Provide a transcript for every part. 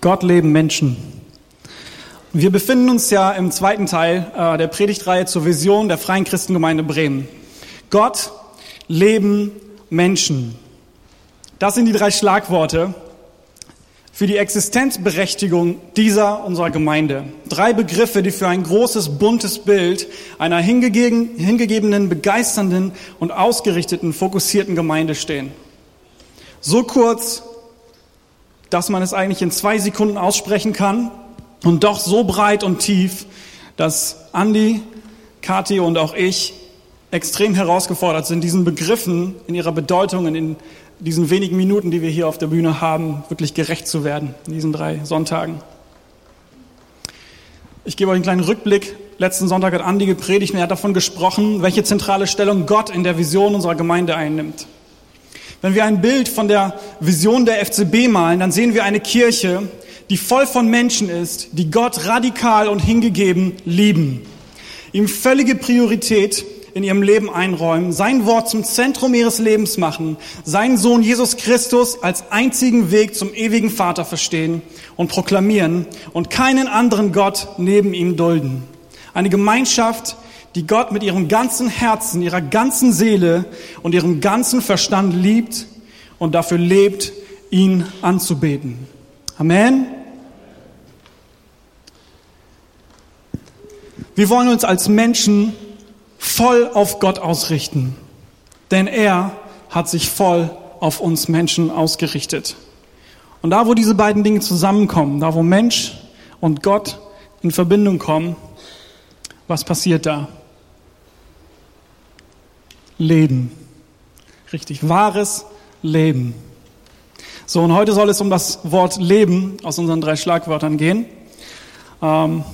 Gott leben Menschen. Wir befinden uns ja im zweiten Teil äh, der Predigtreihe zur Vision der Freien Christengemeinde Bremen. Gott leben Menschen. Das sind die drei Schlagworte für die Existenzberechtigung dieser unserer Gemeinde. Drei Begriffe, die für ein großes, buntes Bild einer hingegeben, hingegebenen, begeisternden und ausgerichteten, fokussierten Gemeinde stehen. So kurz dass man es eigentlich in zwei Sekunden aussprechen kann und doch so breit und tief, dass Andi, Kathi und auch ich extrem herausgefordert sind, diesen Begriffen in ihrer Bedeutung und in diesen wenigen Minuten, die wir hier auf der Bühne haben, wirklich gerecht zu werden, in diesen drei Sonntagen. Ich gebe euch einen kleinen Rückblick. Letzten Sonntag hat Andi gepredigt und er hat davon gesprochen, welche zentrale Stellung Gott in der Vision unserer Gemeinde einnimmt. Wenn wir ein Bild von der Vision der FCB malen, dann sehen wir eine Kirche, die voll von Menschen ist, die Gott radikal und hingegeben lieben, ihm völlige Priorität in ihrem Leben einräumen, sein Wort zum Zentrum ihres Lebens machen, seinen Sohn Jesus Christus als einzigen Weg zum ewigen Vater verstehen und proklamieren und keinen anderen Gott neben ihm dulden. Eine Gemeinschaft, die Gott mit ihrem ganzen Herzen, ihrer ganzen Seele und ihrem ganzen Verstand liebt und dafür lebt, ihn anzubeten. Amen. Wir wollen uns als Menschen voll auf Gott ausrichten, denn er hat sich voll auf uns Menschen ausgerichtet. Und da, wo diese beiden Dinge zusammenkommen, da, wo Mensch und Gott in Verbindung kommen, was passiert da? Leben. Richtig, wahres Leben. So, und heute soll es um das Wort Leben aus unseren drei Schlagwörtern gehen. Ähm,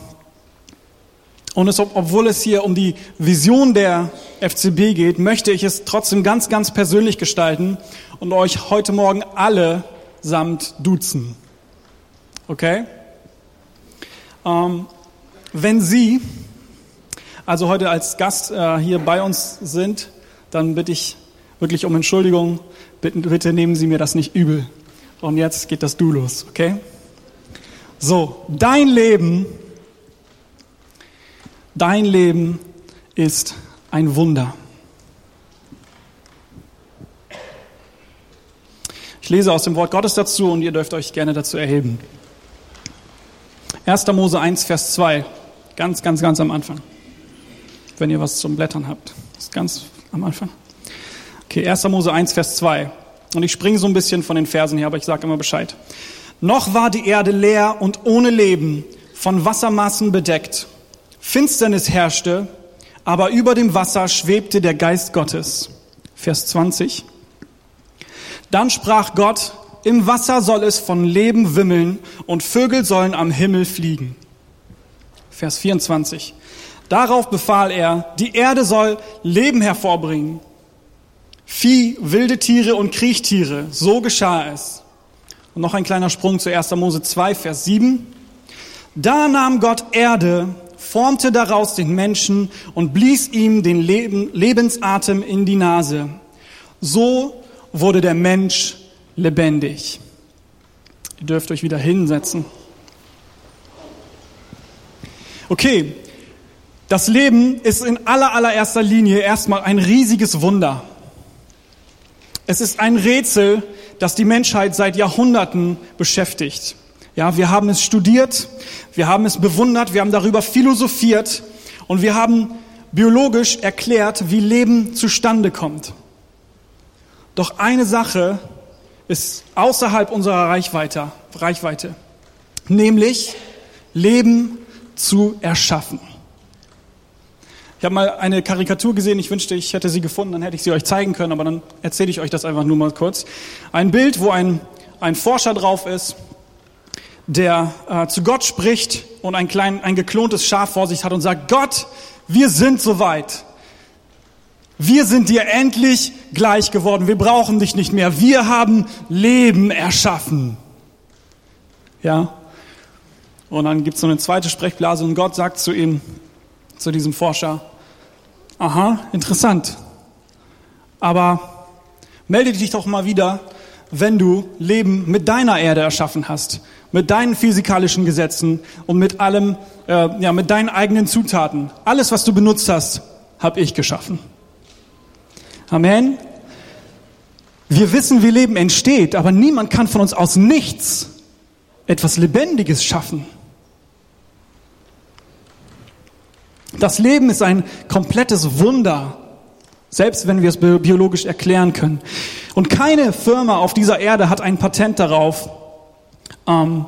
und es, obwohl es hier um die Vision der FCB geht, möchte ich es trotzdem ganz, ganz persönlich gestalten und euch heute Morgen alle samt duzen. Okay? Ähm, wenn Sie also heute als Gast äh, hier bei uns sind, dann bitte ich wirklich um Entschuldigung. Bitte, bitte nehmen Sie mir das nicht übel. Und jetzt geht das Du los, okay? So, dein Leben, dein Leben ist ein Wunder. Ich lese aus dem Wort Gottes dazu und ihr dürft euch gerne dazu erheben. 1. Mose 1, Vers 2, ganz, ganz, ganz am Anfang, wenn ihr was zum Blättern habt. Das ist ganz am Anfang? Okay, 1. Mose 1, Vers 2. Und ich springe so ein bisschen von den Versen her, aber ich sage immer Bescheid. Noch war die Erde leer und ohne Leben, von Wassermassen bedeckt. Finsternis herrschte, aber über dem Wasser schwebte der Geist Gottes. Vers 20. Dann sprach Gott, im Wasser soll es von Leben wimmeln und Vögel sollen am Himmel fliegen. Vers 24. Darauf befahl er, die Erde soll Leben hervorbringen. Vieh, wilde Tiere und Kriechtiere, so geschah es. Und noch ein kleiner Sprung zu 1. Mose 2, Vers 7. Da nahm Gott Erde, formte daraus den Menschen und blies ihm den Leben, Lebensatem in die Nase. So wurde der Mensch lebendig. Ihr dürft euch wieder hinsetzen. Okay, das Leben ist in aller allererster Linie erstmal ein riesiges Wunder. Es ist ein Rätsel, das die Menschheit seit Jahrhunderten beschäftigt. Ja, wir haben es studiert, wir haben es bewundert, wir haben darüber philosophiert und wir haben biologisch erklärt, wie Leben zustande kommt. Doch eine Sache ist außerhalb unserer Reichweite, Reichweite nämlich Leben zu erschaffen. Ich habe mal eine Karikatur gesehen, ich wünschte, ich hätte sie gefunden, dann hätte ich sie euch zeigen können, aber dann erzähle ich euch das einfach nur mal kurz. Ein Bild, wo ein, ein Forscher drauf ist, der äh, zu Gott spricht und ein, klein, ein geklontes Schaf vor sich hat und sagt, Gott, wir sind soweit. Wir sind dir endlich gleich geworden. Wir brauchen dich nicht mehr. Wir haben Leben erschaffen. Ja. Und dann gibt es so eine zweite Sprechblase und Gott sagt zu ihm, zu diesem Forscher, aha, interessant. Aber melde dich doch mal wieder, wenn du Leben mit deiner Erde erschaffen hast, mit deinen physikalischen Gesetzen und mit allem, äh, ja, mit deinen eigenen Zutaten. Alles, was du benutzt hast, habe ich geschaffen. Amen. Wir wissen, wie Leben entsteht, aber niemand kann von uns aus nichts etwas Lebendiges schaffen. Das Leben ist ein komplettes Wunder, selbst wenn wir es biologisch erklären können. Und keine Firma auf dieser Erde hat ein Patent darauf, ähm,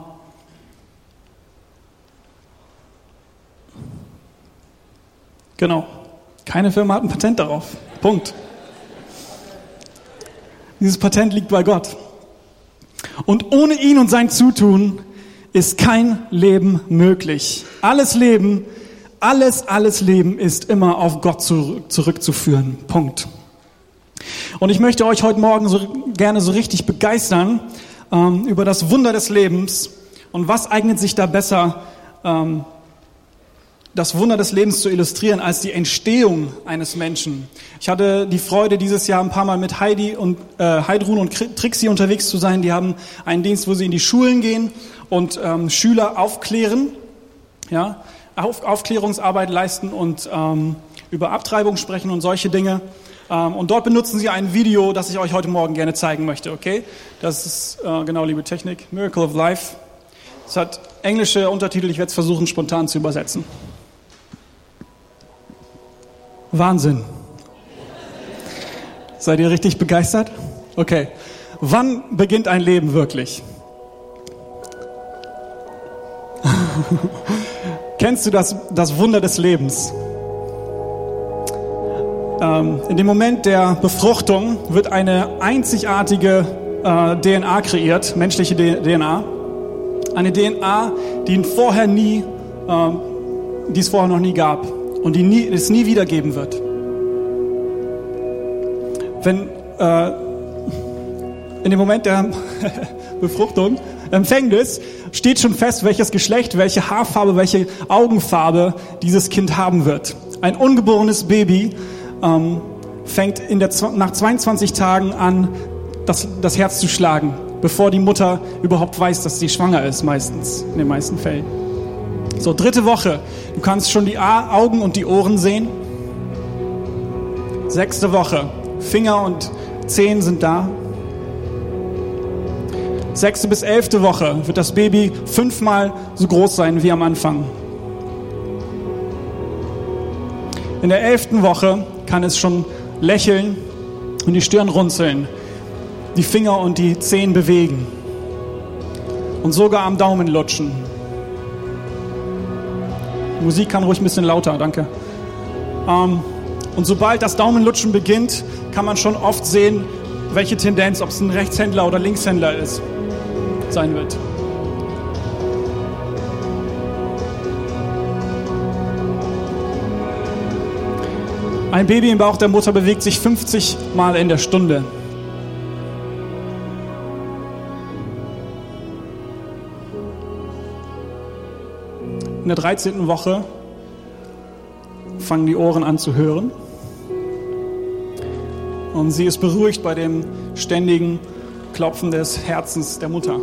genau, keine Firma hat ein Patent darauf. Punkt. Dieses Patent liegt bei Gott. Und ohne ihn und sein Zutun ist kein Leben möglich. Alles Leben, alles, alles Leben ist immer auf Gott zurückzuführen. Punkt. Und ich möchte euch heute Morgen so gerne so richtig begeistern ähm, über das Wunder des Lebens und was eignet sich da besser ähm, das Wunder des Lebens zu illustrieren als die Entstehung eines Menschen. Ich hatte die Freude, dieses Jahr ein paar Mal mit Heidi und äh, Heidrun und Trixie unterwegs zu sein. Die haben einen Dienst, wo sie in die Schulen gehen und ähm, Schüler aufklären, ja, Auf, Aufklärungsarbeit leisten und ähm, über Abtreibung sprechen und solche Dinge. Ähm, und dort benutzen sie ein Video, das ich euch heute Morgen gerne zeigen möchte. Okay, das ist äh, genau, liebe Technik, Miracle of Life. Es hat englische Untertitel. Ich werde es versuchen, spontan zu übersetzen. Wahnsinn. Seid ihr richtig begeistert? Okay. Wann beginnt ein Leben wirklich? Kennst du das, das Wunder des Lebens? Ähm, in dem Moment der Befruchtung wird eine einzigartige äh, DNA kreiert, menschliche DNA. Eine DNA, die vorher nie, äh, die es vorher noch nie gab und die nie, es nie wiedergeben wird. Wenn äh, in dem Moment der Befruchtung, Empfängnis, steht schon fest, welches Geschlecht, welche Haarfarbe, welche Augenfarbe dieses Kind haben wird. Ein ungeborenes Baby ähm, fängt in der, nach 22 Tagen an, das, das Herz zu schlagen, bevor die Mutter überhaupt weiß, dass sie schwanger ist, meistens, in den meisten Fällen. So, dritte Woche. Du kannst schon die Augen und die Ohren sehen. Sechste Woche. Finger und Zehen sind da. Sechste bis elfte Woche wird das Baby fünfmal so groß sein wie am Anfang. In der elften Woche kann es schon lächeln und die Stirn runzeln, die Finger und die Zehen bewegen und sogar am Daumen lutschen. Musik kann ruhig ein bisschen lauter, danke. Ähm, und sobald das Daumenlutschen beginnt, kann man schon oft sehen, welche Tendenz, ob es ein Rechtshändler oder Linkshändler ist, sein wird. Ein Baby im Bauch der Mutter bewegt sich 50 Mal in der Stunde. in der 13. Woche fangen die Ohren an zu hören. Und sie ist beruhigt bei dem ständigen Klopfen des Herzens der Mutter.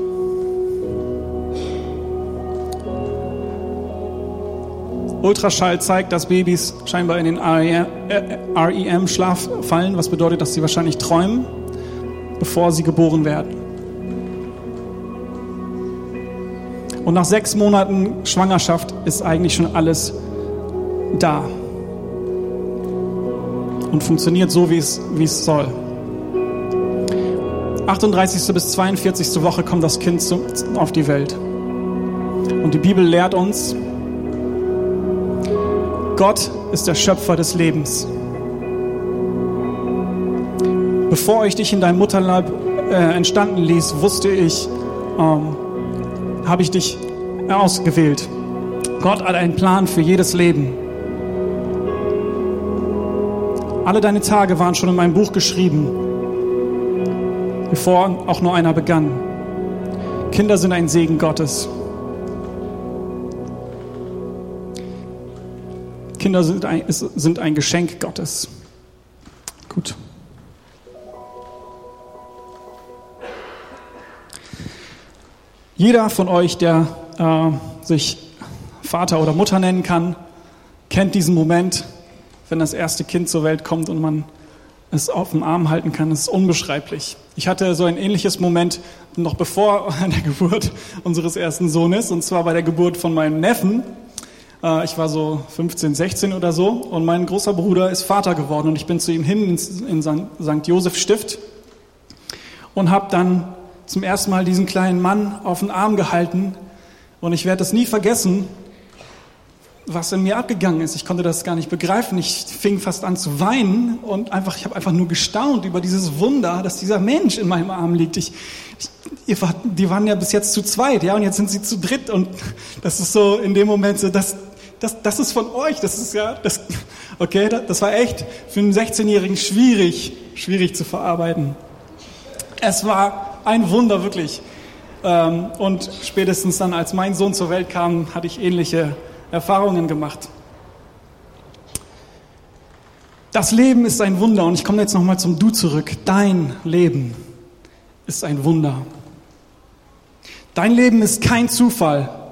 Ultraschall zeigt, dass Babys scheinbar in den REM-Schlaf fallen, was bedeutet, dass sie wahrscheinlich träumen, bevor sie geboren werden. Und nach sechs Monaten Schwangerschaft ist eigentlich schon alles da. Und funktioniert so, wie es, wie es soll. 38. bis 42. Woche kommt das Kind zu, auf die Welt. Und die Bibel lehrt uns, Gott ist der Schöpfer des Lebens. Bevor ich dich in deinem Mutterleib äh, entstanden ließ, wusste ich, ähm, habe ich dich ausgewählt. Gott hat einen Plan für jedes Leben. Alle deine Tage waren schon in meinem Buch geschrieben, bevor auch nur einer begann. Kinder sind ein Segen Gottes. Kinder sind ein, sind ein Geschenk Gottes. Gut. Jeder von euch, der äh, sich Vater oder Mutter nennen kann, kennt diesen Moment, wenn das erste Kind zur Welt kommt und man es auf dem Arm halten kann, das ist unbeschreiblich. Ich hatte so ein ähnliches Moment noch bevor der Geburt unseres ersten Sohnes, und zwar bei der Geburt von meinem Neffen. Äh, ich war so 15, 16 oder so, und mein großer Bruder ist Vater geworden, und ich bin zu ihm hin in St. Josef Stift und habe dann zum ersten Mal diesen kleinen Mann auf den Arm gehalten, und ich werde es nie vergessen, was in mir abgegangen ist. Ich konnte das gar nicht begreifen. Ich fing fast an zu weinen und einfach, ich habe einfach nur gestaunt über dieses Wunder, dass dieser Mensch in meinem Arm liegt. Ich, ich, die waren ja bis jetzt zu zweit, ja, und jetzt sind sie zu dritt und das ist so in dem Moment so, das, das, das ist von euch, das ist ja, das, okay, das war echt für einen 16-Jährigen schwierig, schwierig zu verarbeiten. Es war ein Wunder, wirklich. Ähm, und spätestens dann, als mein Sohn zur Welt kam, hatte ich ähnliche Erfahrungen gemacht. Das Leben ist ein Wunder und ich komme jetzt nochmal zum Du zurück. Dein Leben ist ein Wunder. Dein Leben ist kein Zufall.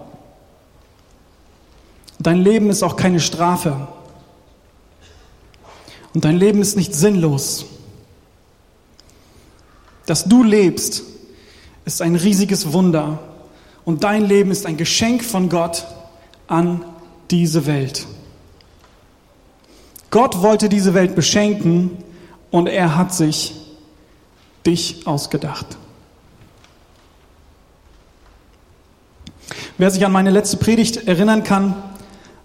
Dein Leben ist auch keine Strafe. Und dein Leben ist nicht sinnlos. Dass du lebst, ist ein riesiges Wunder. Und dein Leben ist ein Geschenk von Gott an diese Welt. Gott wollte diese Welt beschenken und er hat sich dich ausgedacht. Wer sich an meine letzte Predigt erinnern kann,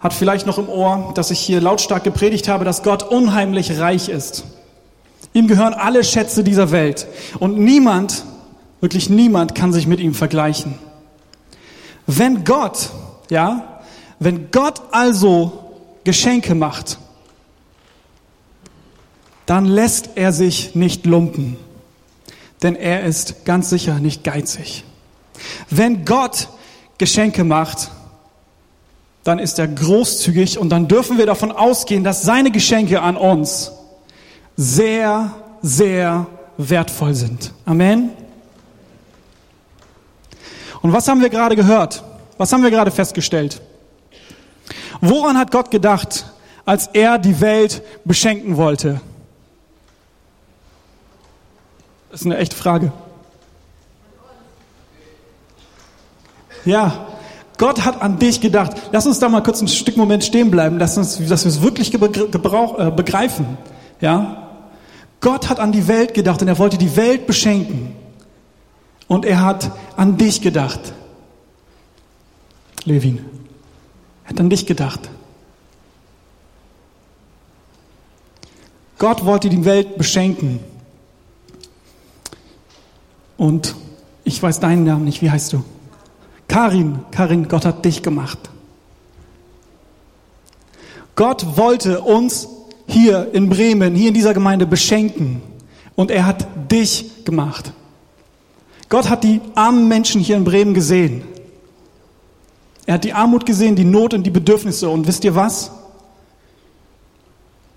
hat vielleicht noch im Ohr, dass ich hier lautstark gepredigt habe, dass Gott unheimlich reich ist. Ihm gehören alle Schätze dieser Welt und niemand, wirklich niemand kann sich mit ihm vergleichen. Wenn Gott, ja, wenn Gott also Geschenke macht, dann lässt er sich nicht lumpen, denn er ist ganz sicher nicht geizig. Wenn Gott Geschenke macht, dann ist er großzügig und dann dürfen wir davon ausgehen, dass seine Geschenke an uns sehr, sehr wertvoll sind. Amen. Und was haben wir gerade gehört? Was haben wir gerade festgestellt? Woran hat Gott gedacht, als er die Welt beschenken wollte? Das ist eine echte Frage. Ja, Gott hat an dich gedacht. Lass uns da mal kurz ein Stück Moment stehen bleiben, dass, uns, dass wir es wirklich äh, begreifen. Ja? Gott hat an die Welt gedacht und er wollte die Welt beschenken. Und er hat an dich gedacht. Levin. Er hat an dich gedacht. Gott wollte die Welt beschenken. Und ich weiß deinen Namen nicht. Wie heißt du? Karin. Karin, Gott hat dich gemacht. Gott wollte uns hier in Bremen, hier in dieser Gemeinde beschenken. Und er hat dich gemacht. Gott hat die armen Menschen hier in Bremen gesehen. Er hat die Armut gesehen, die Not und die Bedürfnisse. Und wisst ihr was?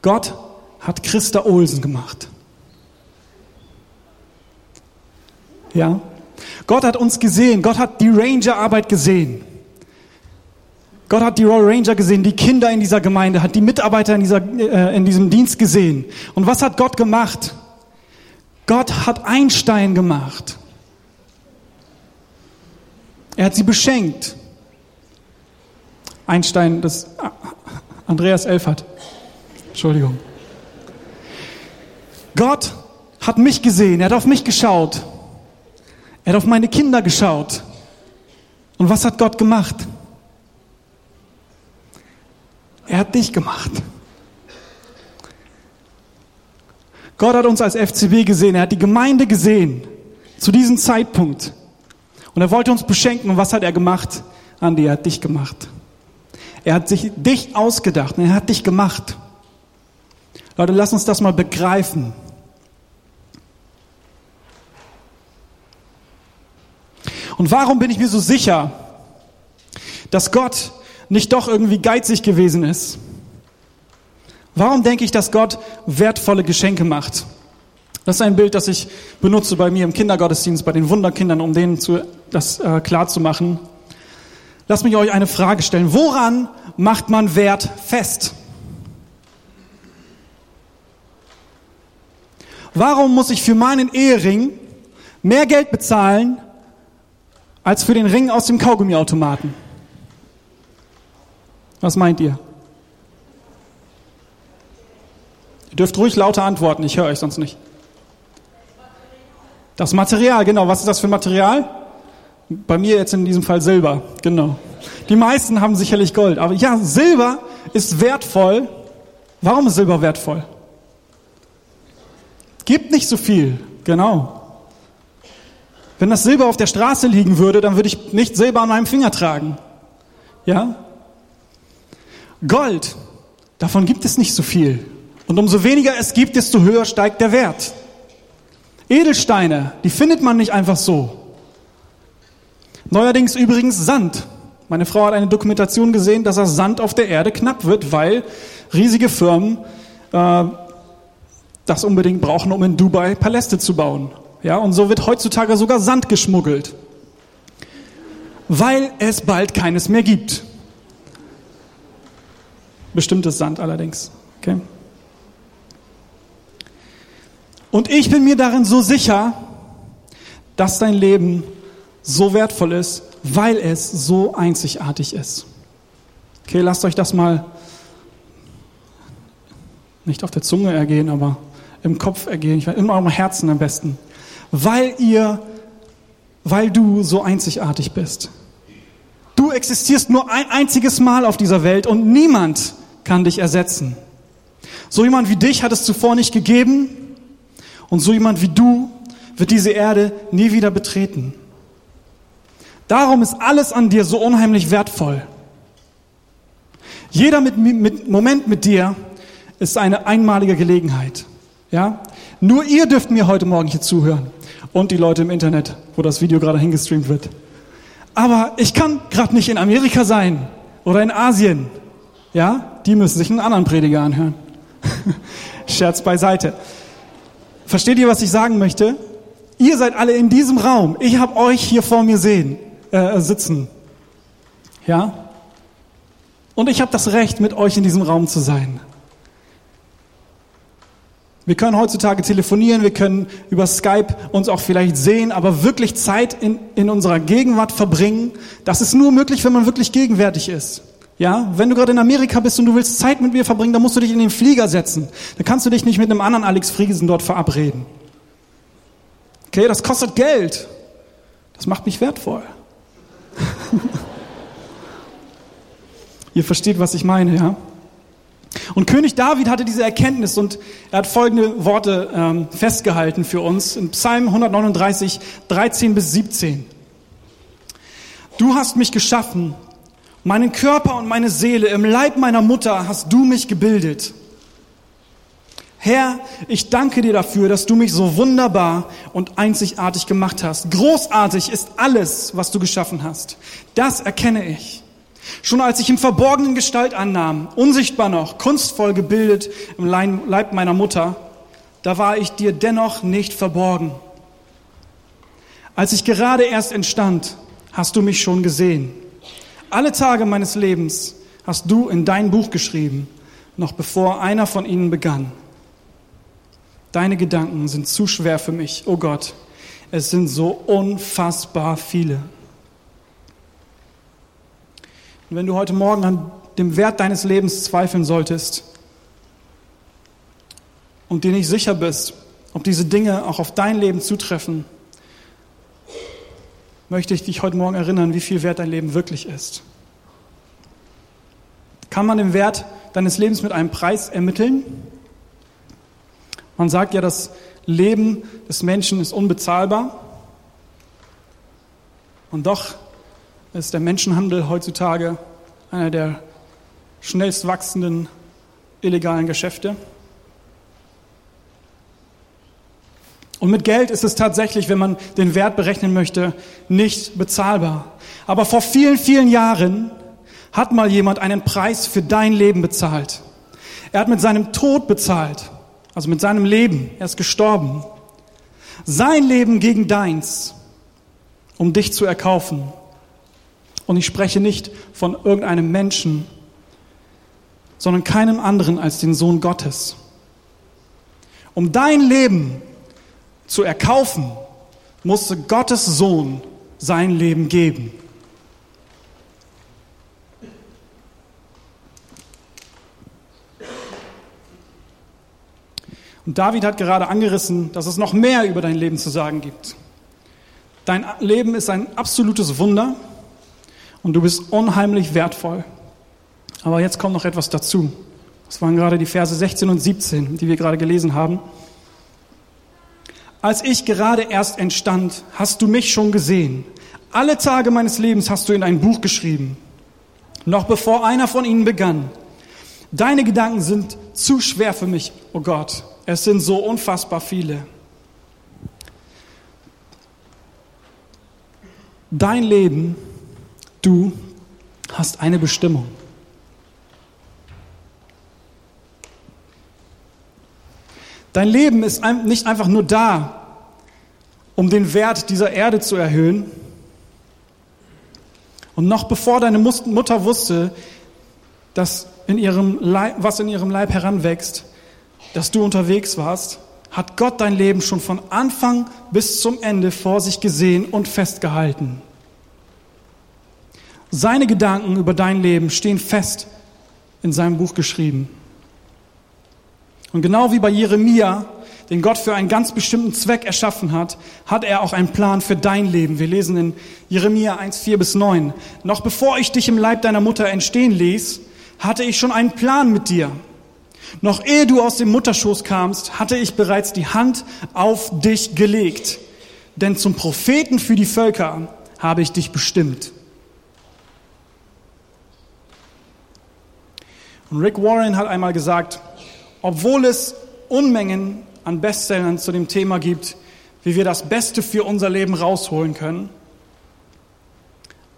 Gott hat Christa Olsen gemacht. Ja? Gott hat uns gesehen. Gott hat die Ranger-Arbeit gesehen. Gott hat die Royal Ranger gesehen, die Kinder in dieser Gemeinde, hat die Mitarbeiter in, dieser, äh, in diesem Dienst gesehen. Und was hat Gott gemacht? Gott hat Einstein gemacht. Er hat sie beschenkt. Einstein, das Andreas Elfert. Entschuldigung. Gott hat mich gesehen, er hat auf mich geschaut. Er hat auf meine Kinder geschaut. Und was hat Gott gemacht? Er hat dich gemacht. Gott hat uns als FCB gesehen, er hat die Gemeinde gesehen zu diesem Zeitpunkt. Und er wollte uns beschenken. Und was hat er gemacht? Andi, er hat dich gemacht. Er hat sich dich ausgedacht und er hat dich gemacht. Leute, lass uns das mal begreifen. Und warum bin ich mir so sicher, dass Gott nicht doch irgendwie geizig gewesen ist? Warum denke ich, dass Gott wertvolle Geschenke macht? Das ist ein Bild, das ich benutze bei mir im Kindergottesdienst, bei den Wunderkindern, um denen zu, das äh, klar zu machen. Lasst mich euch eine Frage stellen. Woran macht man Wert fest? Warum muss ich für meinen Ehering mehr Geld bezahlen als für den Ring aus dem Kaugummiautomaten? Was meint ihr? Ihr dürft ruhig lauter antworten, ich höre euch sonst nicht. Das Material, genau. Was ist das für Material? Bei mir jetzt in diesem Fall Silber, genau. Die meisten haben sicherlich Gold, aber ja, Silber ist wertvoll. Warum ist Silber wertvoll? Gibt nicht so viel, genau. Wenn das Silber auf der Straße liegen würde, dann würde ich nicht Silber an meinem Finger tragen. Ja? Gold, davon gibt es nicht so viel. Und umso weniger es gibt, desto höher steigt der Wert. Edelsteine, die findet man nicht einfach so. Neuerdings übrigens Sand. Meine Frau hat eine Dokumentation gesehen, dass das Sand auf der Erde knapp wird, weil riesige Firmen äh, das unbedingt brauchen, um in Dubai Paläste zu bauen. Ja, und so wird heutzutage sogar Sand geschmuggelt, weil es bald keines mehr gibt. Bestimmtes Sand allerdings. Okay? Und ich bin mir darin so sicher, dass dein Leben so wertvoll ist, weil es so einzigartig ist. Okay, lasst euch das mal nicht auf der Zunge ergehen, aber im Kopf ergehen, in eurem Herzen am besten. Weil ihr, weil du so einzigartig bist. Du existierst nur ein einziges Mal auf dieser Welt und niemand kann dich ersetzen. So jemand wie dich hat es zuvor nicht gegeben und so jemand wie du wird diese Erde nie wieder betreten. Darum ist alles an dir so unheimlich wertvoll. Jeder mit, mit Moment mit dir ist eine einmalige Gelegenheit. Ja? Nur ihr dürft mir heute Morgen hier zuhören und die Leute im Internet, wo das Video gerade hingestreamt wird. Aber ich kann gerade nicht in Amerika sein oder in Asien. Ja, die müssen sich einen anderen Prediger anhören. Scherz beiseite. Versteht ihr, was ich sagen möchte? Ihr seid alle in diesem Raum. Ich habe euch hier vor mir sehen, äh, sitzen. Ja? Und ich habe das Recht, mit euch in diesem Raum zu sein. Wir können heutzutage telefonieren, wir können über Skype uns auch vielleicht sehen, aber wirklich Zeit in, in unserer Gegenwart verbringen, das ist nur möglich, wenn man wirklich gegenwärtig ist. Ja, wenn du gerade in Amerika bist und du willst Zeit mit mir verbringen, dann musst du dich in den Flieger setzen. Dann kannst du dich nicht mit einem anderen Alex Friesen dort verabreden. Okay, das kostet Geld. Das macht mich wertvoll. Ihr versteht, was ich meine, ja? Und König David hatte diese Erkenntnis und er hat folgende Worte ähm, festgehalten für uns in Psalm 139, 13 bis 17. Du hast mich geschaffen Meinen Körper und meine Seele im Leib meiner Mutter hast du mich gebildet. Herr, ich danke dir dafür, dass du mich so wunderbar und einzigartig gemacht hast. Großartig ist alles, was du geschaffen hast. Das erkenne ich. Schon als ich im Verborgenen Gestalt annahm, unsichtbar noch, kunstvoll gebildet im Leib meiner Mutter, da war ich dir dennoch nicht verborgen. Als ich gerade erst entstand, hast du mich schon gesehen. Alle Tage meines Lebens hast du in dein Buch geschrieben, noch bevor einer von ihnen begann. Deine Gedanken sind zu schwer für mich, oh Gott. Es sind so unfassbar viele. Und wenn du heute Morgen an dem Wert deines Lebens zweifeln solltest und dir nicht sicher bist, ob diese Dinge auch auf dein Leben zutreffen, möchte ich dich heute Morgen erinnern, wie viel wert dein Leben wirklich ist. Kann man den Wert deines Lebens mit einem Preis ermitteln? Man sagt ja, das Leben des Menschen ist unbezahlbar. Und doch ist der Menschenhandel heutzutage einer der schnellst wachsenden illegalen Geschäfte. Und mit Geld ist es tatsächlich, wenn man den Wert berechnen möchte, nicht bezahlbar. Aber vor vielen, vielen Jahren hat mal jemand einen Preis für dein Leben bezahlt. Er hat mit seinem Tod bezahlt. also mit seinem Leben, er ist gestorben. Sein Leben gegen deins, um dich zu erkaufen. Und ich spreche nicht von irgendeinem Menschen, sondern keinem anderen als den Sohn Gottes. Um dein Leben zu erkaufen, musste Gottes Sohn sein Leben geben. Und David hat gerade angerissen, dass es noch mehr über dein Leben zu sagen gibt. Dein Leben ist ein absolutes Wunder und du bist unheimlich wertvoll. Aber jetzt kommt noch etwas dazu. Das waren gerade die Verse 16 und 17, die wir gerade gelesen haben. Als ich gerade erst entstand, hast du mich schon gesehen. Alle Tage meines Lebens hast du in ein Buch geschrieben, noch bevor einer von ihnen begann. Deine Gedanken sind zu schwer für mich, oh Gott. Es sind so unfassbar viele. Dein Leben, du hast eine Bestimmung. Dein Leben ist nicht einfach nur da, um den Wert dieser Erde zu erhöhen. Und noch bevor deine Mutter wusste, dass in ihrem Leib, was in ihrem Leib heranwächst, dass du unterwegs warst, hat Gott dein Leben schon von Anfang bis zum Ende vor sich gesehen und festgehalten. Seine Gedanken über dein Leben stehen fest in seinem Buch geschrieben. Und genau wie bei Jeremia, den Gott für einen ganz bestimmten Zweck erschaffen hat, hat er auch einen Plan für dein Leben. Wir lesen in Jeremia 1, 4 bis 9. Noch bevor ich dich im Leib deiner Mutter entstehen ließ, hatte ich schon einen Plan mit dir. Noch ehe du aus dem Mutterschoß kamst, hatte ich bereits die Hand auf dich gelegt. Denn zum Propheten für die Völker habe ich dich bestimmt. Und Rick Warren hat einmal gesagt, obwohl es Unmengen an Bestsellern zu dem Thema gibt, wie wir das Beste für unser Leben rausholen können.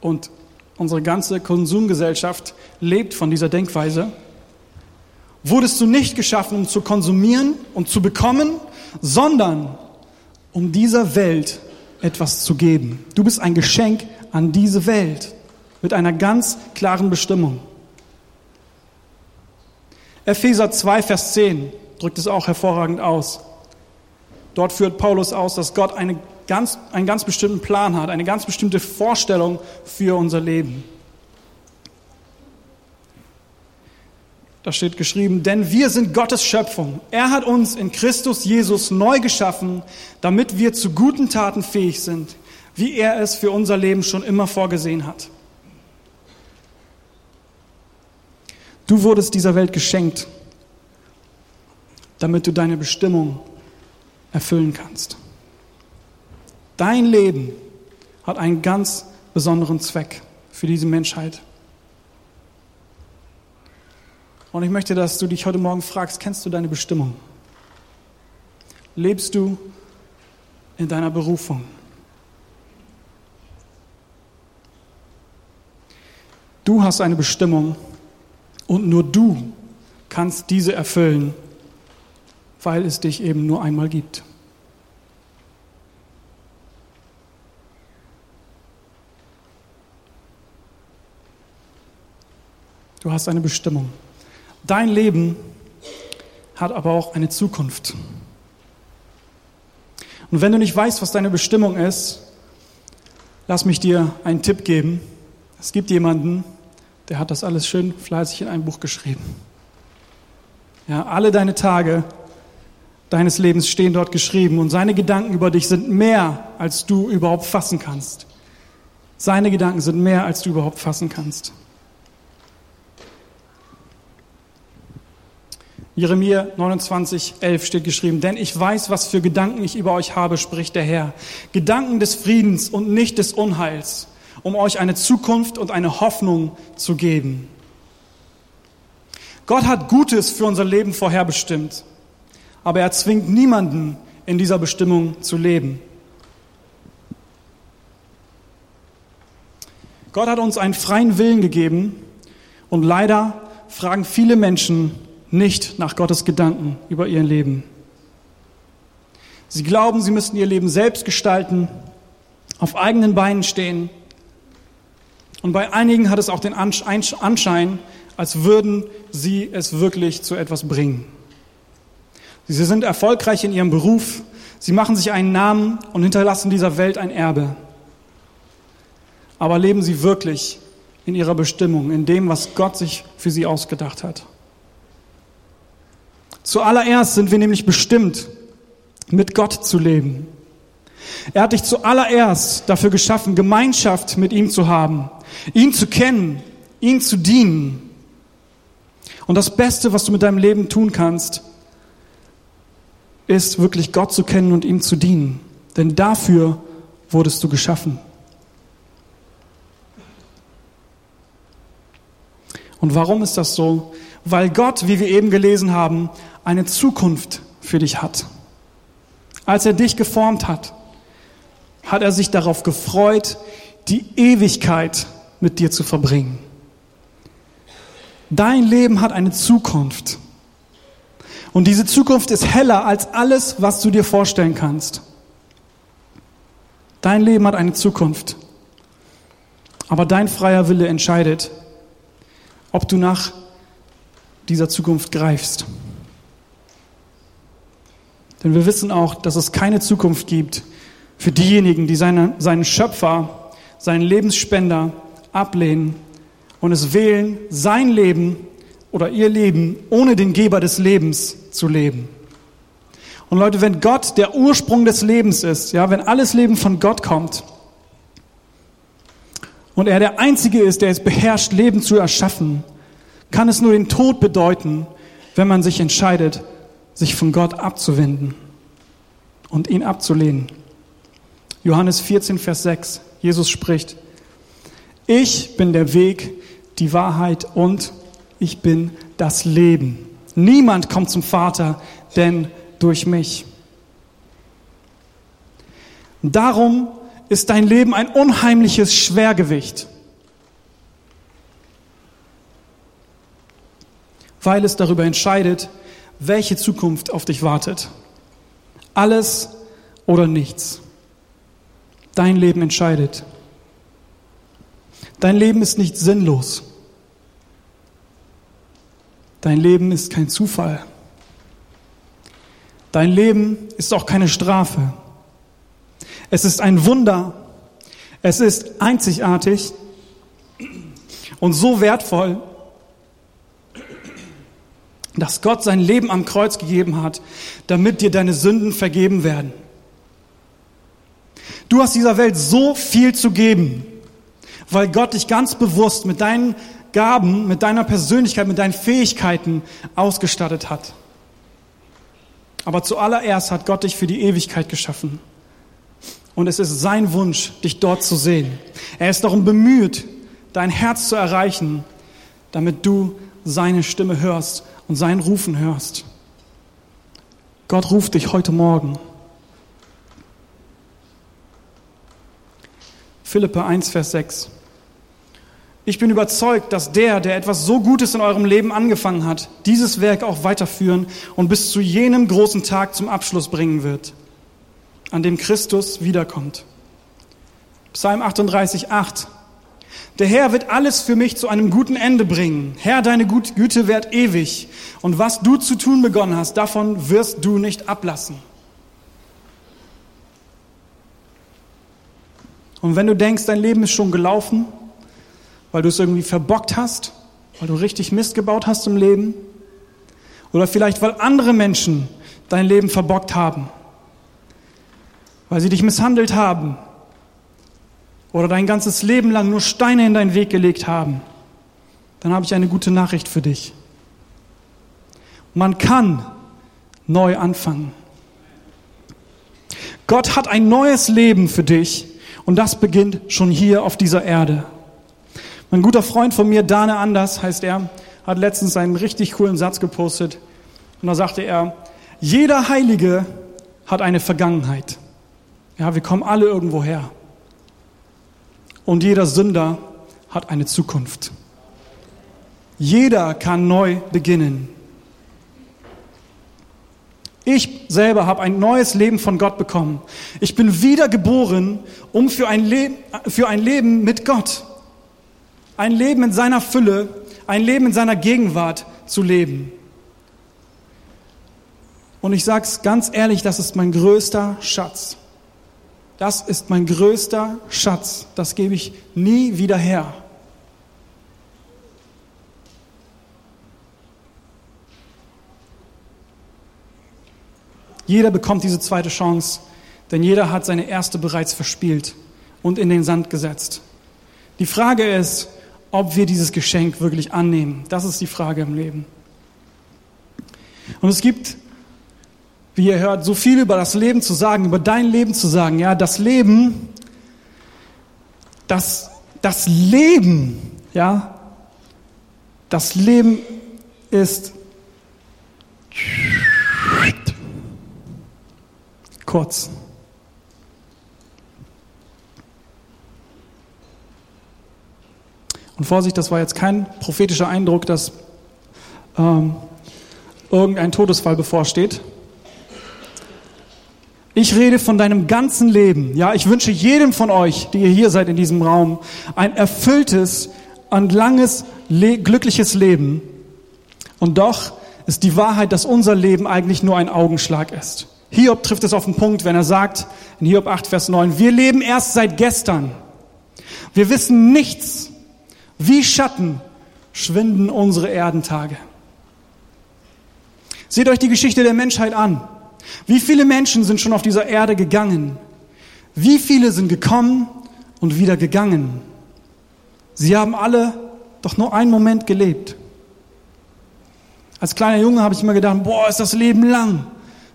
Und unsere ganze Konsumgesellschaft lebt von dieser Denkweise. Wurdest du nicht geschaffen, um zu konsumieren und zu bekommen, sondern um dieser Welt etwas zu geben. Du bist ein Geschenk an diese Welt mit einer ganz klaren Bestimmung. Epheser 2, Vers 10 drückt es auch hervorragend aus. Dort führt Paulus aus, dass Gott eine ganz, einen ganz bestimmten Plan hat, eine ganz bestimmte Vorstellung für unser Leben. Da steht geschrieben, denn wir sind Gottes Schöpfung. Er hat uns in Christus Jesus neu geschaffen, damit wir zu guten Taten fähig sind, wie er es für unser Leben schon immer vorgesehen hat. Du wurdest dieser Welt geschenkt, damit du deine Bestimmung erfüllen kannst. Dein Leben hat einen ganz besonderen Zweck für diese Menschheit. Und ich möchte, dass du dich heute Morgen fragst, kennst du deine Bestimmung? Lebst du in deiner Berufung? Du hast eine Bestimmung und nur du kannst diese erfüllen, weil es dich eben nur einmal gibt. Du hast eine Bestimmung. Dein Leben hat aber auch eine Zukunft. Und wenn du nicht weißt, was deine Bestimmung ist, lass mich dir einen Tipp geben. Es gibt jemanden, der hat das alles schön fleißig in ein Buch geschrieben. Ja, alle deine Tage deines Lebens stehen dort geschrieben und seine Gedanken über dich sind mehr, als du überhaupt fassen kannst. Seine Gedanken sind mehr, als du überhaupt fassen kannst. Jeremia 29, 11 steht geschrieben, denn ich weiß, was für Gedanken ich über euch habe, spricht der Herr. Gedanken des Friedens und nicht des Unheils, um euch eine Zukunft und eine Hoffnung zu geben. Gott hat Gutes für unser Leben vorherbestimmt, aber er zwingt niemanden in dieser Bestimmung zu leben. Gott hat uns einen freien Willen gegeben und leider fragen viele Menschen nicht nach Gottes Gedanken über ihr Leben. Sie glauben, sie müssten ihr Leben selbst gestalten, auf eigenen Beinen stehen. Und bei einigen hat es auch den Anschein, als würden sie es wirklich zu etwas bringen. Sie sind erfolgreich in ihrem Beruf, sie machen sich einen Namen und hinterlassen dieser Welt ein Erbe. Aber leben sie wirklich in ihrer Bestimmung, in dem, was Gott sich für sie ausgedacht hat? Zuallererst sind wir nämlich bestimmt, mit Gott zu leben. Er hat dich zuallererst dafür geschaffen, Gemeinschaft mit ihm zu haben, ihn zu kennen, ihn zu dienen. Und das Beste, was du mit deinem Leben tun kannst, ist wirklich Gott zu kennen und ihm zu dienen. Denn dafür wurdest du geschaffen. Und warum ist das so? Weil Gott, wie wir eben gelesen haben, eine Zukunft für dich hat. Als er dich geformt hat, hat er sich darauf gefreut, die Ewigkeit mit dir zu verbringen. Dein Leben hat eine Zukunft. Und diese Zukunft ist heller als alles, was du dir vorstellen kannst. Dein Leben hat eine Zukunft. Aber dein freier Wille entscheidet, ob du nach dieser Zukunft greifst. Denn wir wissen auch, dass es keine Zukunft gibt für diejenigen, die seine, seinen Schöpfer, seinen Lebensspender ablehnen und es wählen, sein Leben oder ihr Leben ohne den Geber des Lebens zu leben. Und Leute, wenn Gott der Ursprung des Lebens ist, ja, wenn alles Leben von Gott kommt und er der Einzige ist, der es beherrscht, Leben zu erschaffen, kann es nur den Tod bedeuten, wenn man sich entscheidet, sich von Gott abzuwenden und ihn abzulehnen. Johannes 14, Vers 6. Jesus spricht, ich bin der Weg, die Wahrheit und ich bin das Leben. Niemand kommt zum Vater, denn durch mich. Darum ist dein Leben ein unheimliches Schwergewicht, weil es darüber entscheidet, welche Zukunft auf dich wartet. Alles oder nichts. Dein Leben entscheidet. Dein Leben ist nicht sinnlos. Dein Leben ist kein Zufall. Dein Leben ist auch keine Strafe. Es ist ein Wunder. Es ist einzigartig und so wertvoll, dass Gott sein Leben am Kreuz gegeben hat, damit dir deine Sünden vergeben werden. Du hast dieser Welt so viel zu geben, weil Gott dich ganz bewusst mit deinen Gaben, mit deiner Persönlichkeit, mit deinen Fähigkeiten ausgestattet hat. Aber zuallererst hat Gott dich für die Ewigkeit geschaffen. Und es ist sein Wunsch, dich dort zu sehen. Er ist darum bemüht, dein Herz zu erreichen, damit du seine Stimme hörst und sein Rufen hörst. Gott ruft dich heute Morgen. Philippe 1, Vers 6. Ich bin überzeugt, dass der, der etwas so Gutes in eurem Leben angefangen hat, dieses Werk auch weiterführen und bis zu jenem großen Tag zum Abschluss bringen wird, an dem Christus wiederkommt. Psalm 38, 8. Der Herr wird alles für mich zu einem guten Ende bringen. Herr, deine Güte währt ewig. Und was du zu tun begonnen hast, davon wirst du nicht ablassen. Und wenn du denkst, dein Leben ist schon gelaufen, weil du es irgendwie verbockt hast, weil du richtig Mist gebaut hast im Leben, oder vielleicht weil andere Menschen dein Leben verbockt haben, weil sie dich misshandelt haben, oder dein ganzes Leben lang nur Steine in deinen Weg gelegt haben, dann habe ich eine gute Nachricht für dich. Man kann neu anfangen. Gott hat ein neues Leben für dich und das beginnt schon hier auf dieser Erde. Mein guter Freund von mir, Dane Anders heißt er, hat letztens einen richtig coolen Satz gepostet und da sagte er, jeder Heilige hat eine Vergangenheit. Ja, wir kommen alle irgendwo her und jeder Sünder hat eine Zukunft. Jeder kann neu beginnen. Ich selber habe ein neues Leben von Gott bekommen. Ich bin wiedergeboren, um für ein, Le für ein Leben mit Gott, ein Leben in seiner Fülle, ein Leben in seiner Gegenwart zu leben. Und ich sage es ganz ehrlich, das ist mein größter Schatz. Das ist mein größter Schatz. Das gebe ich nie wieder her. Jeder bekommt diese zweite Chance, denn jeder hat seine erste bereits verspielt und in den Sand gesetzt. Die Frage ist, ob wir dieses Geschenk wirklich annehmen. Das ist die Frage im Leben. Und es gibt, wie ihr hört, so viel über das Leben zu sagen, über dein Leben zu sagen. Ja, das Leben, das, das Leben, ja, das Leben ist kurz. Und Vorsicht, das war jetzt kein prophetischer Eindruck, dass ähm, irgendein Todesfall bevorsteht. Ich rede von deinem ganzen Leben. Ja, ich wünsche jedem von euch, die ihr hier seid in diesem Raum, ein erfülltes und langes, glückliches Leben. Und doch ist die Wahrheit, dass unser Leben eigentlich nur ein Augenschlag ist. Hiob trifft es auf den Punkt, wenn er sagt, in Hiob 8, Vers 9, wir leben erst seit gestern. Wir wissen nichts. Wie Schatten schwinden unsere Erdentage. Seht euch die Geschichte der Menschheit an. Wie viele Menschen sind schon auf dieser Erde gegangen? Wie viele sind gekommen und wieder gegangen? Sie haben alle doch nur einen Moment gelebt. Als kleiner Junge habe ich immer gedacht, boah, ist das Leben lang.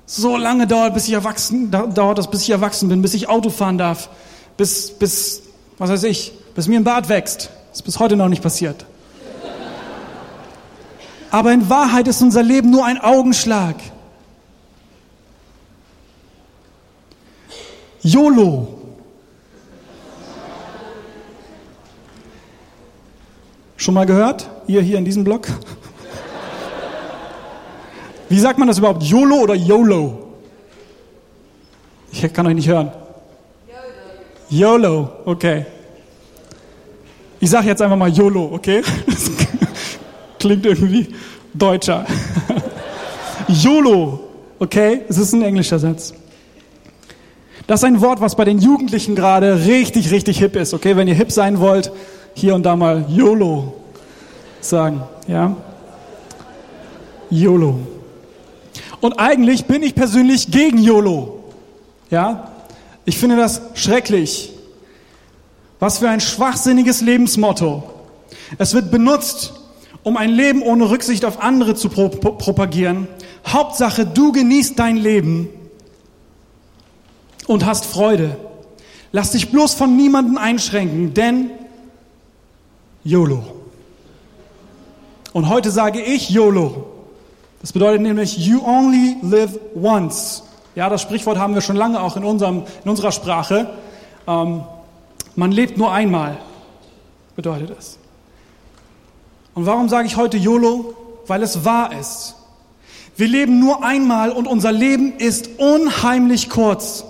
So lange dauert, bis ich erwachsen, dauert das, bis ich erwachsen bin, bis ich Auto fahren darf, bis, bis, was weiß ich, bis mir ein Bart wächst. Ist bis heute noch nicht passiert. Aber in Wahrheit ist unser Leben nur ein Augenschlag. YOLO. Schon mal gehört? Ihr hier in diesem Blog? Wie sagt man das überhaupt? YOLO oder YOLO? Ich kann euch nicht hören. YOLO. okay. Ich sage jetzt einfach mal YOLO, okay? Das klingt irgendwie deutscher. YOLO, okay? Es ist ein englischer Satz. Das ist ein Wort, was bei den Jugendlichen gerade richtig, richtig hip ist, okay? Wenn ihr hip sein wollt, hier und da mal YOLO sagen, ja? YOLO. Und eigentlich bin ich persönlich gegen YOLO. Ja? Ich finde das schrecklich. Was für ein schwachsinniges Lebensmotto. Es wird benutzt, um ein Leben ohne Rücksicht auf andere zu pro propagieren. Hauptsache, du genießt dein Leben und hast Freude. Lass dich bloß von niemandem einschränken, denn YOLO. Und heute sage ich YOLO. Das bedeutet nämlich, you only live once. Ja, das Sprichwort haben wir schon lange auch in, unserem, in unserer Sprache. Ähm, man lebt nur einmal, bedeutet es. Und warum sage ich heute YOLO? Weil es wahr ist. Wir leben nur einmal und unser Leben ist unheimlich kurz.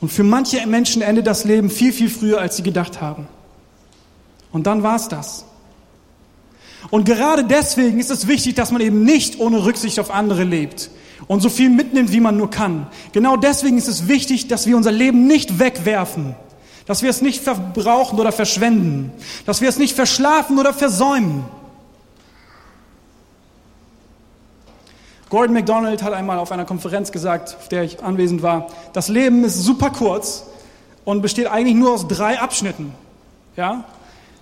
Und für manche Menschen endet das Leben viel, viel früher, als sie gedacht haben. Und dann war es das. Und gerade deswegen ist es wichtig, dass man eben nicht ohne Rücksicht auf andere lebt und so viel mitnimmt, wie man nur kann. Genau deswegen ist es wichtig, dass wir unser Leben nicht wegwerfen, dass wir es nicht verbrauchen oder verschwenden, dass wir es nicht verschlafen oder versäumen. Gordon MacDonald hat einmal auf einer Konferenz gesagt, auf der ich anwesend war, das Leben ist super kurz und besteht eigentlich nur aus drei Abschnitten. Ja?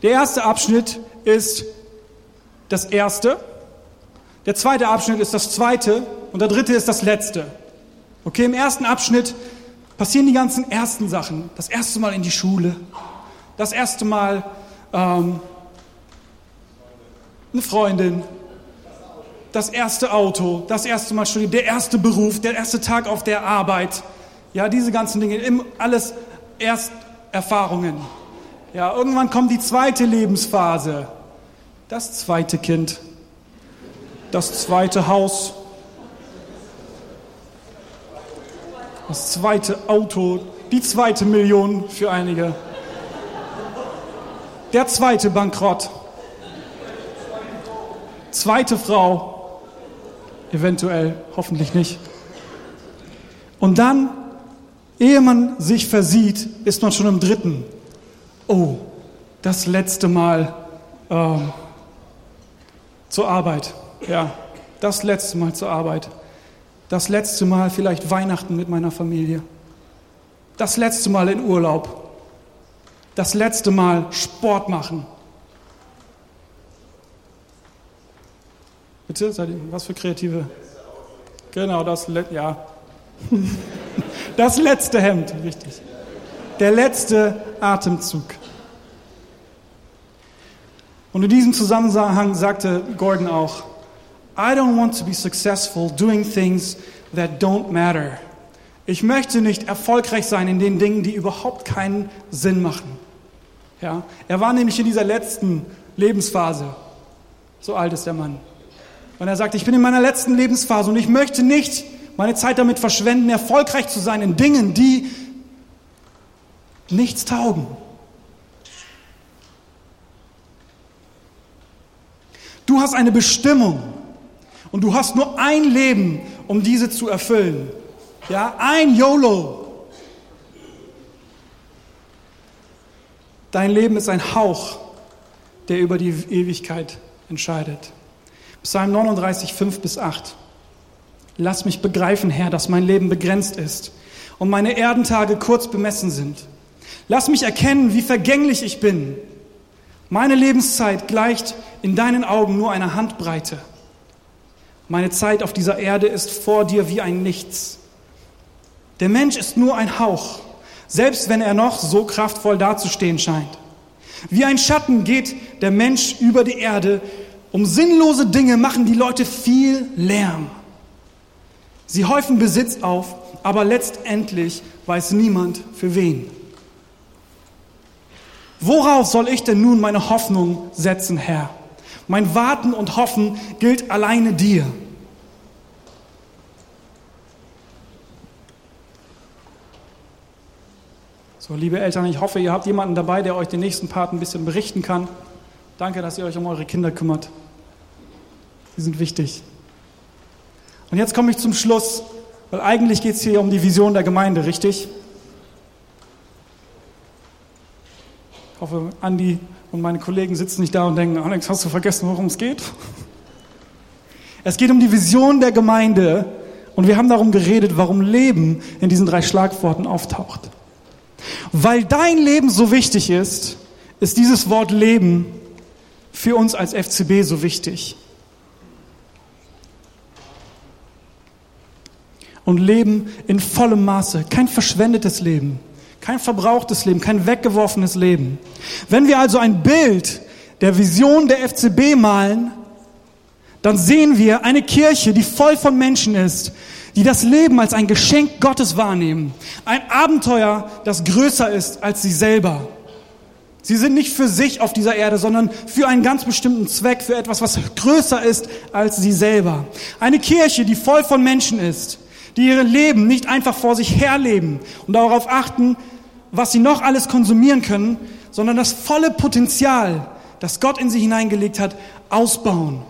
Der erste Abschnitt ist das erste, der zweite Abschnitt ist das zweite und der dritte ist das letzte. Okay, im ersten Abschnitt passieren die ganzen ersten Sachen. Das erste Mal in die Schule, das erste Mal ähm, eine Freundin, das erste Auto, das erste Mal studieren, der erste Beruf, der erste Tag auf der Arbeit. Ja, diese ganzen Dinge, alles Ersterfahrungen. Ja, irgendwann kommt die zweite Lebensphase das zweite Kind, das zweite Haus, Das zweite Auto, die zweite Million für einige. Der zweite Bankrott. Zweite Frau. Eventuell, hoffentlich nicht. Und dann, ehe man sich versieht, ist man schon im dritten. Oh, das letzte Mal ähm, zur Arbeit. Ja, das letzte Mal zur Arbeit. Das letzte Mal vielleicht Weihnachten mit meiner Familie. Das letzte Mal in Urlaub. Das letzte Mal Sport machen. Bitte, seid ihr, was für kreative? Genau, das, ja. Das letzte Hemd, richtig. Der letzte Atemzug. Und in diesem Zusammenhang sagte Gordon auch, I don't want to be successful doing things that don't matter. Ich möchte nicht erfolgreich sein in den Dingen, die überhaupt keinen Sinn machen. Ja, er war nämlich in dieser letzten Lebensphase. So alt ist der Mann. Und er sagt, ich bin in meiner letzten Lebensphase und ich möchte nicht meine Zeit damit verschwenden, erfolgreich zu sein in Dingen, die nichts taugen. Du hast eine Bestimmung und du hast nur ein Leben, um diese zu erfüllen. Ja, ein YOLO. Dein Leben ist ein Hauch, der über die Ewigkeit entscheidet. Psalm 39, 5 bis 8. Lass mich begreifen, Herr, dass mein Leben begrenzt ist und meine Erdentage kurz bemessen sind. Lass mich erkennen, wie vergänglich ich bin. Meine Lebenszeit gleicht in deinen Augen nur einer Handbreite. Meine Zeit auf dieser Erde ist vor dir wie ein Nichts. Der Mensch ist nur ein Hauch, selbst wenn er noch so kraftvoll dazustehen scheint. Wie ein Schatten geht der Mensch über die Erde. Um sinnlose Dinge machen die Leute viel Lärm. Sie häufen Besitz auf, aber letztendlich weiß niemand für wen. Worauf soll ich denn nun meine Hoffnung setzen, Herr? Mein Warten und Hoffen gilt alleine dir. So, liebe Eltern, ich hoffe, ihr habt jemanden dabei, der euch den nächsten Part ein bisschen berichten kann. Danke, dass ihr euch um eure Kinder kümmert. Sie sind wichtig. Und jetzt komme ich zum Schluss, weil eigentlich geht es hier um die Vision der Gemeinde, richtig? Ich hoffe, Andi und meine Kollegen sitzen nicht da und denken, Alex, hast du vergessen, worum es geht? Es geht um die Vision der Gemeinde und wir haben darum geredet, warum Leben in diesen drei Schlagworten auftaucht. Weil dein Leben so wichtig ist, ist dieses Wort Leben für uns als FCB so wichtig. Und Leben in vollem Maße, kein verschwendetes Leben. Kein verbrauchtes Leben, kein weggeworfenes Leben. Wenn wir also ein Bild der Vision der FCB malen, dann sehen wir eine Kirche, die voll von Menschen ist, die das Leben als ein Geschenk Gottes wahrnehmen. Ein Abenteuer, das größer ist als sie selber. Sie sind nicht für sich auf dieser Erde, sondern für einen ganz bestimmten Zweck, für etwas, was größer ist als sie selber. Eine Kirche, die voll von Menschen ist, die ihre Leben nicht einfach vor sich herleben und darauf achten, was sie noch alles konsumieren können, sondern das volle Potenzial, das Gott in sie hineingelegt hat, ausbauen.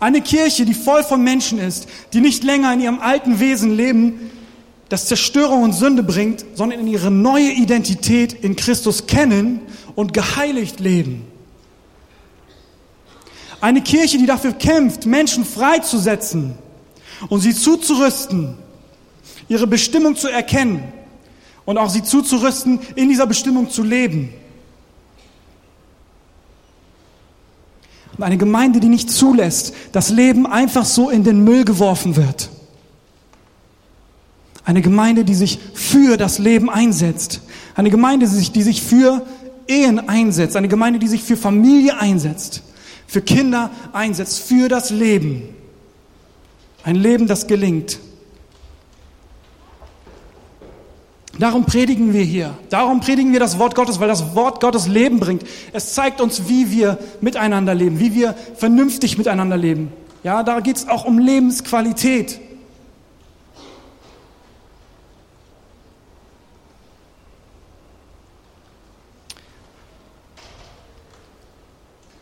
Eine Kirche, die voll von Menschen ist, die nicht länger in ihrem alten Wesen leben, das Zerstörung und Sünde bringt, sondern in ihre neue Identität in Christus kennen und geheiligt leben. Eine Kirche, die dafür kämpft, Menschen freizusetzen und sie zuzurüsten, ihre Bestimmung zu erkennen und auch sie zuzurüsten, in dieser Bestimmung zu leben. Und eine Gemeinde, die nicht zulässt, dass Leben einfach so in den Müll geworfen wird. Eine Gemeinde, die sich für das Leben einsetzt. Eine Gemeinde, die sich, die sich für Ehen einsetzt. Eine Gemeinde, die sich für Familie einsetzt. Für Kinder einsetzt. Für das Leben. Ein Leben, das gelingt. Darum predigen wir hier. Darum predigen wir das Wort Gottes, weil das Wort Gottes Leben bringt. Es zeigt uns, wie wir miteinander leben, wie wir vernünftig miteinander leben. Ja, da geht es auch um Lebensqualität.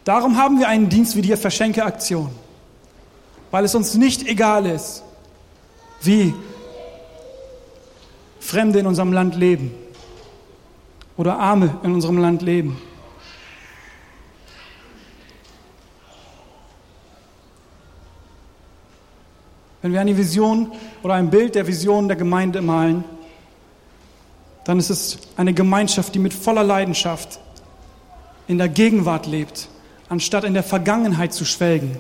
Darum haben wir einen Dienst wie die Verschenke-Aktion, weil es uns nicht egal ist, wie Fremde in unserem Land leben oder Arme in unserem Land leben. Wenn wir eine Vision oder ein Bild der Vision der Gemeinde malen, dann ist es eine Gemeinschaft, die mit voller Leidenschaft in der Gegenwart lebt, anstatt in der Vergangenheit zu schwelgen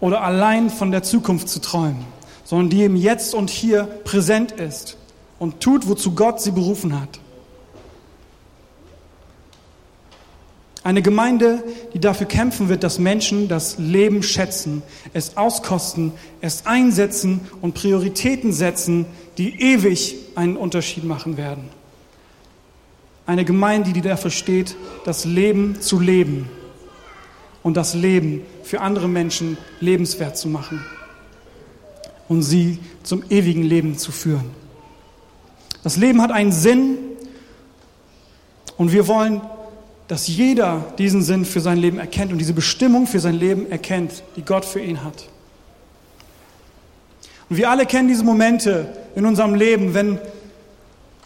oder allein von der Zukunft zu träumen, sondern die im Jetzt und Hier präsent ist und tut, wozu Gott sie berufen hat. Eine Gemeinde, die dafür kämpfen wird, dass Menschen das Leben schätzen, es auskosten, es einsetzen und Prioritäten setzen, die ewig einen Unterschied machen werden. Eine Gemeinde, die dafür steht, das Leben zu leben und das Leben für andere Menschen lebenswert zu machen und sie zum ewigen Leben zu führen. Das Leben hat einen Sinn und wir wollen, dass jeder diesen Sinn für sein Leben erkennt und diese Bestimmung für sein Leben erkennt, die Gott für ihn hat. Und wir alle kennen diese Momente in unserem Leben, wenn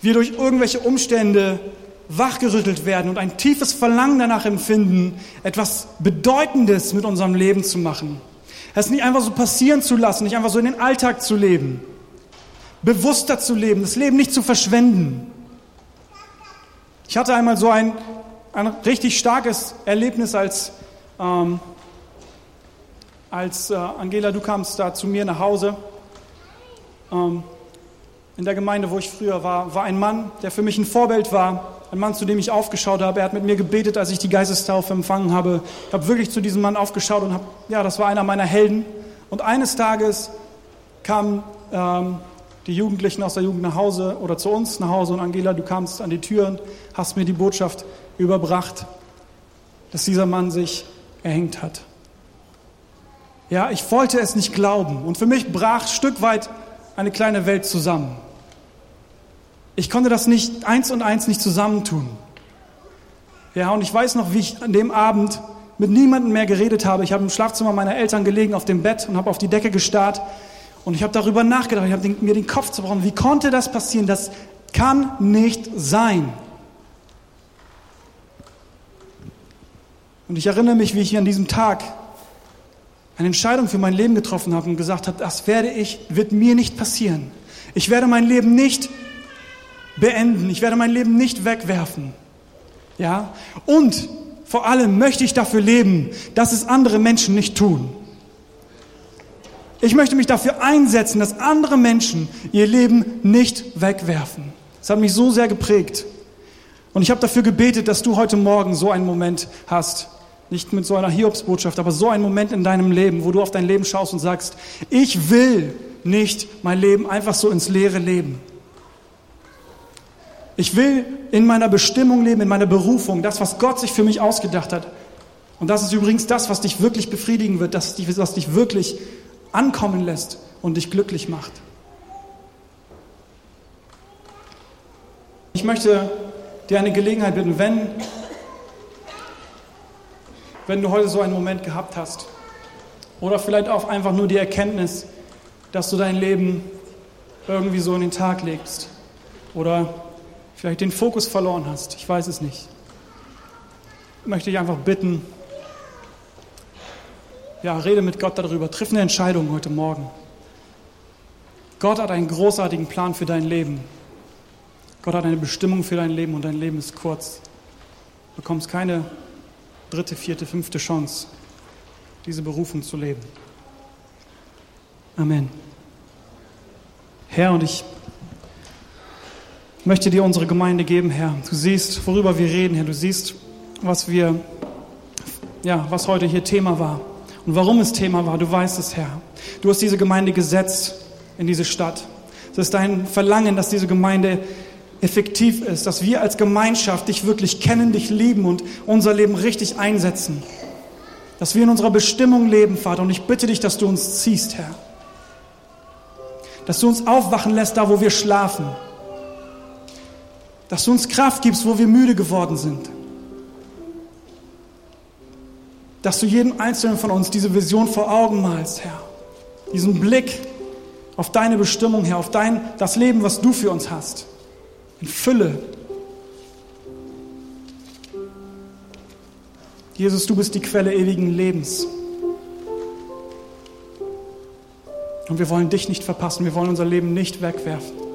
wir durch irgendwelche Umstände wachgerüttelt werden und ein tiefes Verlangen danach empfinden, etwas Bedeutendes mit unserem Leben zu machen. Es nicht einfach so passieren zu lassen, nicht einfach so in den Alltag zu leben, bewusster zu leben, das Leben nicht zu verschwenden. Ich hatte einmal so ein, ein richtig starkes Erlebnis, als, ähm, als äh, Angela, du kamst da zu mir nach Hause. Ähm, in der Gemeinde, wo ich früher war, war ein Mann, der für mich ein Vorbild war, ein Mann, zu dem ich aufgeschaut habe. Er hat mit mir gebetet, als ich die Geistestaufe empfangen habe. Ich habe wirklich zu diesem Mann aufgeschaut und habe, ja, das war einer meiner Helden. Und eines Tages kamen ähm, die Jugendlichen aus der Jugend nach Hause oder zu uns nach Hause und Angela, du kamst an die Tür und hast mir die Botschaft überbracht, dass dieser Mann sich erhängt hat. Ja, ich wollte es nicht glauben und für mich brach Stück weit eine kleine Welt zusammen. Ich konnte das nicht eins und eins nicht zusammentun. Ja, und ich weiß noch, wie ich an dem Abend mit niemandem mehr geredet habe. Ich habe im Schlafzimmer meiner Eltern gelegen auf dem Bett und habe auf die Decke gestarrt und ich habe darüber nachgedacht. Ich habe mir den Kopf zerbrochen. Wie konnte das passieren? Das kann nicht sein. Und ich erinnere mich, wie ich an diesem Tag eine Entscheidung für mein Leben getroffen habe und gesagt habe, das werde ich, wird mir nicht passieren. Ich werde mein Leben nicht beenden. Ich werde mein Leben nicht wegwerfen. Ja? Und vor allem möchte ich dafür leben, dass es andere Menschen nicht tun. Ich möchte mich dafür einsetzen, dass andere Menschen ihr Leben nicht wegwerfen. Das hat mich so sehr geprägt. Und ich habe dafür gebetet, dass du heute Morgen so einen Moment hast. Nicht mit so einer Hiobsbotschaft, aber so einen Moment in deinem Leben, wo du auf dein Leben schaust und sagst, ich will nicht mein Leben einfach so ins Leere leben. Ich will in meiner Bestimmung leben, in meiner Berufung, das, was Gott sich für mich ausgedacht hat. Und das ist übrigens das, was dich wirklich befriedigen wird, das, was dich wirklich ankommen lässt und dich glücklich macht. Ich möchte dir eine Gelegenheit bitten, wenn, wenn du heute so einen Moment gehabt hast oder vielleicht auch einfach nur die Erkenntnis, dass du dein Leben irgendwie so in den Tag legst oder vielleicht den Fokus verloren hast, ich weiß es nicht, möchte ich einfach bitten, ja, rede mit Gott darüber, triff eine Entscheidung heute Morgen. Gott hat einen großartigen Plan für dein Leben. Gott hat eine Bestimmung für dein Leben und dein Leben ist kurz. Du bekommst keine dritte, vierte, fünfte Chance, diese Berufung zu leben. Amen. Herr, und ich möchte dir unsere Gemeinde geben, Herr. Du siehst, worüber wir reden, Herr. Du siehst, was wir, ja, was heute hier Thema war und warum es Thema war. Du weißt es, Herr. Du hast diese Gemeinde gesetzt in diese Stadt. Es ist dein Verlangen, dass diese Gemeinde effektiv ist, dass wir als Gemeinschaft dich wirklich kennen, dich lieben und unser Leben richtig einsetzen. Dass wir in unserer Bestimmung leben, Vater. Und ich bitte dich, dass du uns ziehst, Herr. Dass du uns aufwachen lässt, da wo wir schlafen dass du uns Kraft gibst, wo wir müde geworden sind. Dass du jedem Einzelnen von uns diese Vision vor Augen malst, Herr. Diesen Blick auf deine Bestimmung, Herr, auf dein, das Leben, was du für uns hast. In Fülle. Jesus, du bist die Quelle ewigen Lebens. Und wir wollen dich nicht verpassen, wir wollen unser Leben nicht wegwerfen.